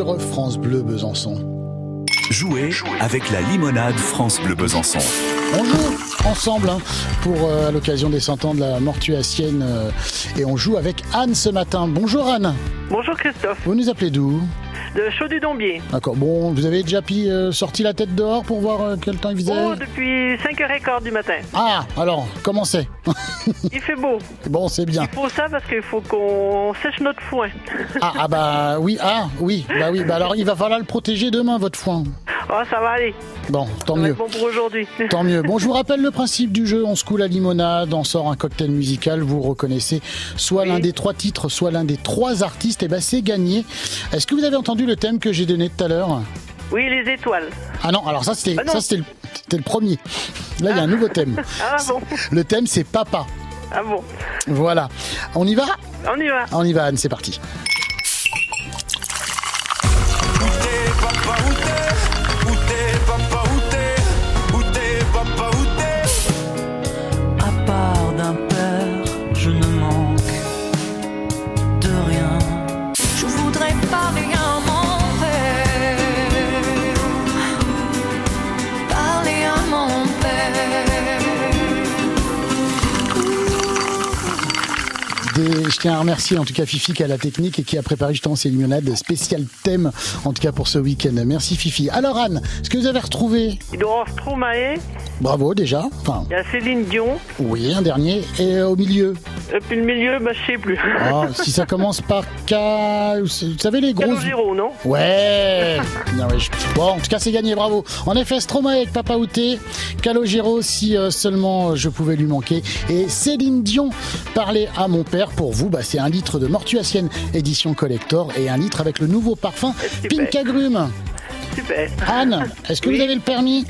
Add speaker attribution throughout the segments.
Speaker 1: Sur France Bleu Besançon.
Speaker 2: Jouer avec la limonade France Bleu Besançon.
Speaker 1: On joue ensemble hein, pour euh, à l'occasion des 100 ans de la mortuacienne euh, et on joue avec Anne ce matin. Bonjour Anne.
Speaker 3: Bonjour Christophe,
Speaker 1: Vous nous appelez d'où?
Speaker 3: De Chaud du Dombier.
Speaker 1: D'accord. Bon, vous avez déjà euh, sorti la tête dehors pour voir euh, quel temps il faisait
Speaker 3: Oh, depuis 5h15 du matin.
Speaker 1: Ah, alors, comment c'est?
Speaker 3: Il fait beau.
Speaker 1: Bon, c'est bien.
Speaker 3: Il faut ça parce qu'il faut qu'on sèche notre foin.
Speaker 1: Ah, ah bah oui, ah oui, bah oui, bah alors il va falloir le protéger demain votre foin.
Speaker 3: Oh, ça va aller.
Speaker 1: Bon, tant
Speaker 3: Ça va
Speaker 1: mieux.
Speaker 3: être bon pour aujourd'hui.
Speaker 1: Tant mieux. Bon, je vous rappelle le principe du jeu. On se coule la limonade, on sort un cocktail musical. Vous reconnaissez soit l'un des trois titres, soit l'un des trois artistes. Et ben, c'est gagné. Est-ce que vous avez entendu le thème que j'ai donné tout à l'heure?
Speaker 3: Oui, les étoiles.
Speaker 1: Ah non, alors ça c'était
Speaker 3: Ah
Speaker 1: ça c'était le, c'était le premier. Là, il y a un nouveau thème.
Speaker 3: Ah bon
Speaker 1: Le thème c'est papa.
Speaker 3: Ah bon
Speaker 1: Voilà. On y va?
Speaker 3: On y va.
Speaker 1: On y va, Anne. C'est parti.
Speaker 4: Je
Speaker 1: tiens à remercier en tout cas Fifi qui a la technique et qui a préparé justement ces limonades spécial thème en tout cas pour ce week-end. Merci Fifi. Alors Anne, est-ce que vous avez retrouvé?
Speaker 3: Il doit y avoir Stromae,
Speaker 1: Bravo déjà. Enfin,
Speaker 3: il y a Céline Dion,
Speaker 1: oui, un dernier. Et euh, au milieu?
Speaker 3: Et puis le milieu, bah, je sais plus.
Speaker 1: Ah, si ça commence par K, vous savez les grosses.
Speaker 3: Calogero, non?
Speaker 1: Ouais. Non, ouais, Bon, en tout cas, c'est gagné, bravo. En effet, Stromae avec Papa Outé, Calogero, si euh, seulement je pouvais lui manquer, et Céline Dion, parler à mon père. Pour vous, bah, c'est un litre de Mortuacienne édition collector et un litre avec le nouveau parfum
Speaker 3: Super.
Speaker 1: Pink Agrumes.
Speaker 3: Super.
Speaker 1: Anne, est-ce que
Speaker 3: Oui.
Speaker 1: vous avez le permis?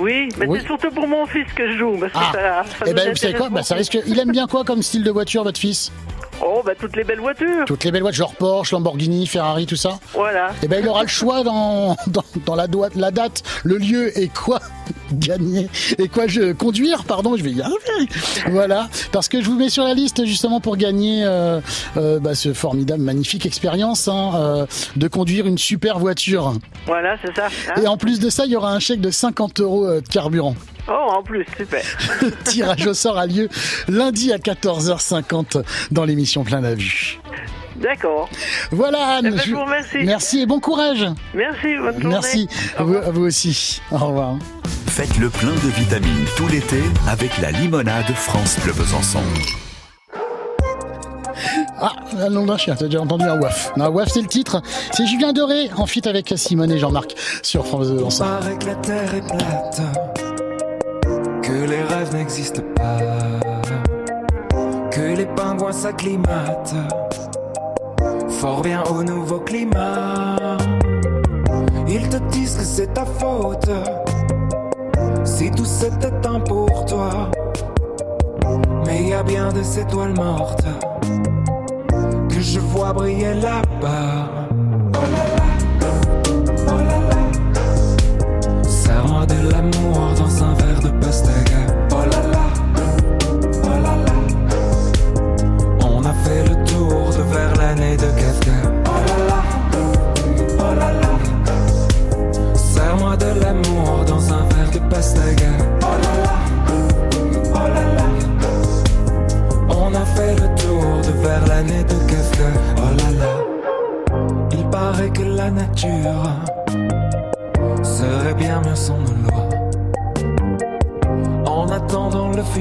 Speaker 3: Oui, mais
Speaker 1: Oui.
Speaker 3: c'est surtout pour mon fils que je joue. Parce que
Speaker 1: Ah.
Speaker 3: ça, ça
Speaker 1: Eh ben, vous savez quoi? Bah, ça risque. Il aime bien quoi comme style de voiture, votre fils?
Speaker 3: Oh, bah toutes les belles voitures.
Speaker 1: Toutes les belles voitures, genre Porsche, Lamborghini, Ferrari, tout ça
Speaker 3: Voilà.
Speaker 1: Eh ben, il aura le choix dans, dans, dans la, doi- la date, le lieu et quoi gagner et quoi je conduire, pardon, je vais y arriver. Voilà, parce que je vous mets sur la liste justement pour gagner euh, euh, bah, ce formidable, magnifique expérience hein, euh, de conduire une super voiture.
Speaker 3: Voilà, c'est ça. hein.
Speaker 1: Et en plus de ça, il y aura un chèque de 50 euros de carburant.
Speaker 3: Oh, en plus, super.
Speaker 1: Le tirage au sort a lieu lundi à 14h50 dans l'émission Plein la vue.
Speaker 3: D'accord.
Speaker 1: Voilà Anne.
Speaker 3: Eh ben, je vous remercie.
Speaker 1: Merci et bon courage.
Speaker 3: Merci, bonne journée.
Speaker 1: Merci à vous,
Speaker 3: revoir.
Speaker 1: à vous aussi. Au revoir.
Speaker 2: Faites le plein de vitamines tout l'été avec la limonade France Bleu Besançon.
Speaker 1: Ah, le nom d'un chien, t'as déjà entendu un waf. Non, waf, c'est le titre. C'est Julien Doré, en feat avec Simone et Jean-Marc sur France 2 ensemble.
Speaker 5: paraît que la terre est plate, que les rêves n'existent pas, que les pingouins s'acclimatent fort bien au nouveau climat. Ils te disent que c'est ta faute, si tout c'était un pour toi. Mais y a bien des étoiles mortes que je vois briller là-bas.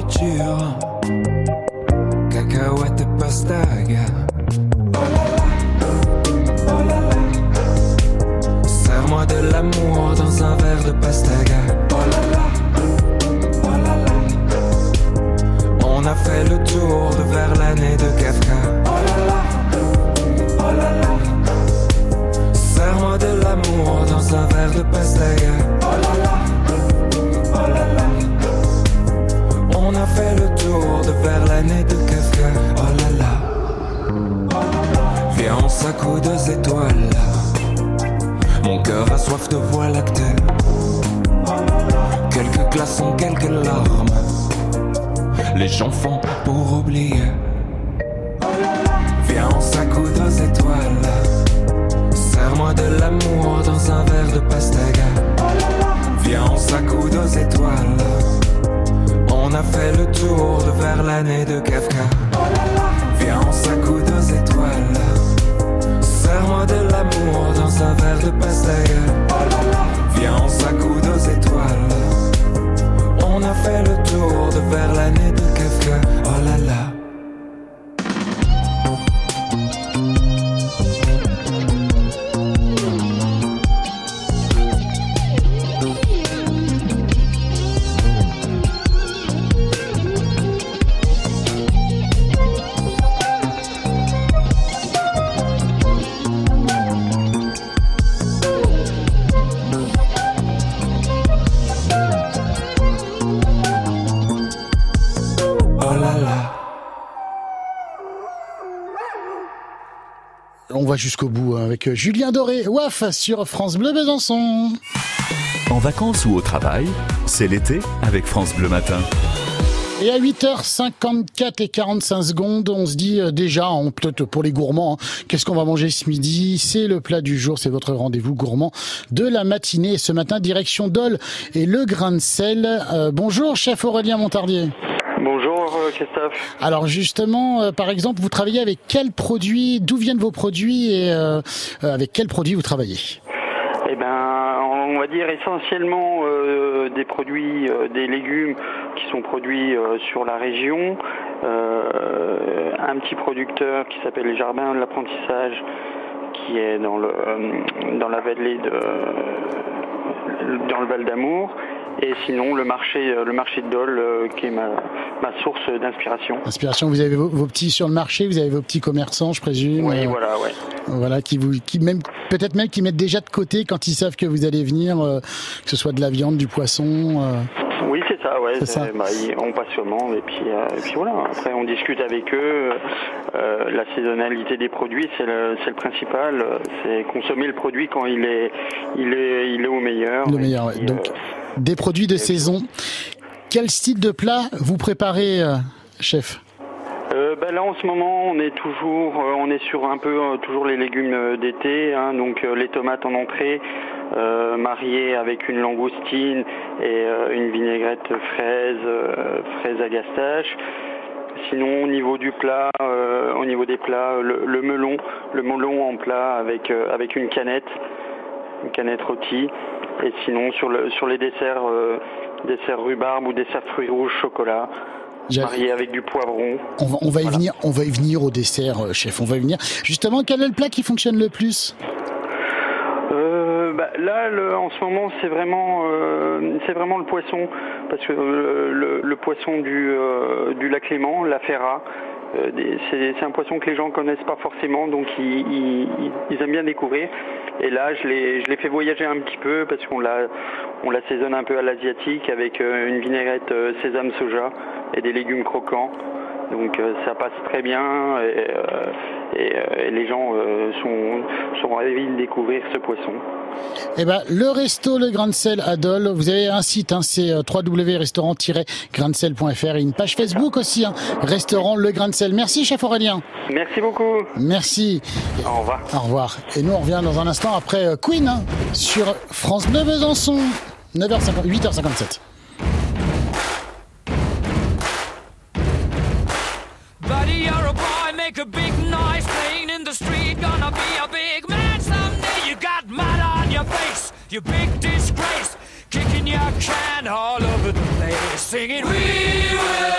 Speaker 5: Attendant le futur, cacahuète et pastaga. Oh là là, oh là là. Serre-moi de l'amour dans un verre de pastaga. Oh là là, oh là là. On a fait le tour de vers l'année de Kafka. Oh là là, oh là là. Serre-moi de l'amour dans un verre de pastaga. Vers l'année de Kafka. Oh là là. Viens, on s'accoude aux étoiles. Mon cœur a soif de voie lactée. Quelques glaçons, quelques larmes. Les gens font pour oublier. Viens, on s'accoude aux étoiles. Serre-moi de l'amour dans un verre de pastaga. Viens, on s'accoude aux étoiles. On a fait le tour de vers l'année de Kafka. Viens, on s'accoude aux étoiles. Serre-moi de l'amour dans un verre de pastaga. Viens, on s'accoude aux étoiles. On a fait le tour de vers l'année de
Speaker 1: va jusqu'au bout hein, avec Julien Doré, WAF sur France Bleu Besançon.
Speaker 2: En vacances ou au travail, c'est l'été avec France Bleu Matin.
Speaker 1: Et à 8h54 et 45 secondes, on se dit euh, déjà, on peut-être pour les gourmands, hein, qu'est-ce qu'on va manger ce midi? C'est le plat du jour, c'est votre rendez-vous gourmand de la matinée. Ce matin, direction Dole et le grain de sel. Euh, bonjour, chef Aurélien Montardier.
Speaker 6: Bonjour euh, Christophe.
Speaker 1: Alors justement, euh, par exemple, vous travaillez avec quels produits D'où viennent vos produits et euh, avec quels produits vous travaillez?
Speaker 6: Eh ben, on va dire essentiellement euh, des produits, des légumes qui sont produits sur la région. Un petit producteur qui s'appelle les Jardins de l'apprentissage, qui est dans le dans la vallée de dans le Val d'Amour. Et sinon le marché euh, le marché de Dole euh, qui est ma, ma source d'inspiration.
Speaker 1: Inspiration, vous avez vos, vos petits sur le marché, vous avez vos petits commerçants, je présume.
Speaker 6: Oui,
Speaker 1: euh,
Speaker 6: voilà, ouais.
Speaker 1: Voilà, qui vous, qui même, peut-être même qui mettent déjà de côté quand ils savent que vous allez venir, euh, que ce soit de la viande, du poisson. euh.
Speaker 6: Oui, c'est ça, ouais.
Speaker 1: Ça.
Speaker 6: Bah, ils- on passe commande et puis, euh, et puis voilà. Après, on discute avec eux. Euh, la saisonnalité des produits, c'est le, c'est le principal. C'est consommer le produit quand il est, il est, il est au meilleur.
Speaker 1: Le meilleur, ouais.
Speaker 6: puis,
Speaker 1: Donc,
Speaker 6: euh,
Speaker 1: des produits de saison. Quel style de plat vous préparez, euh, chef?
Speaker 6: Euh, ben là en ce moment on est toujours euh, on est sur un peu euh, toujours les légumes d'été hein, donc les tomates en entrée mariées avec une langoustine et une vinaigrette fraise fraise à gastache. Sinon au niveau du plat au niveau des plats le, le melon le melon en plat avec avec une canette une canette rôtie et sinon sur le sur les desserts euh, desserts rhubarbe ou desserts fruits rouges chocolat mariés avec du poivron
Speaker 1: on va, on va y
Speaker 6: Voilà.
Speaker 1: venir, on va y venir au dessert, euh, chef. On va y venir. Justement, quel est le plat qui fonctionne le plus?
Speaker 6: Euh, bah, là, le- en ce moment, c'est vraiment, euh, c'est vraiment le poisson, parce que euh, le, le poisson du, du lac Léman, la ferra, c'est c'est un poisson que les gens connaissent pas forcément, donc ils, ils- aiment bien découvrir. Et là, je l'ai, fait voyager un petit peu parce qu'on la, on l'assaisonne un peu à l'asiatique avec euh, une vinaigrette euh, sésame soja et des légumes croquants. Donc euh, ça passe très bien et, euh, et, euh, et les gens euh, sont, sont ravis de découvrir ce poisson.
Speaker 1: Eh ben, le resto Le Grain de Sel à Dole. Vous avez un site, hein, c'est www.restaurant-grainsel.fr et une page Facebook aussi, hein, restaurant Le Grain de Sel. Merci, chef Aurélien.
Speaker 6: Merci beaucoup.
Speaker 1: Merci.
Speaker 6: Au revoir.
Speaker 1: Au revoir. Et nous, on revient dans un instant après Queen hein, sur France Bleu Besançon. 9h50, 8h57.
Speaker 4: You big disgrace. Kicking your can all over the place, singing, We will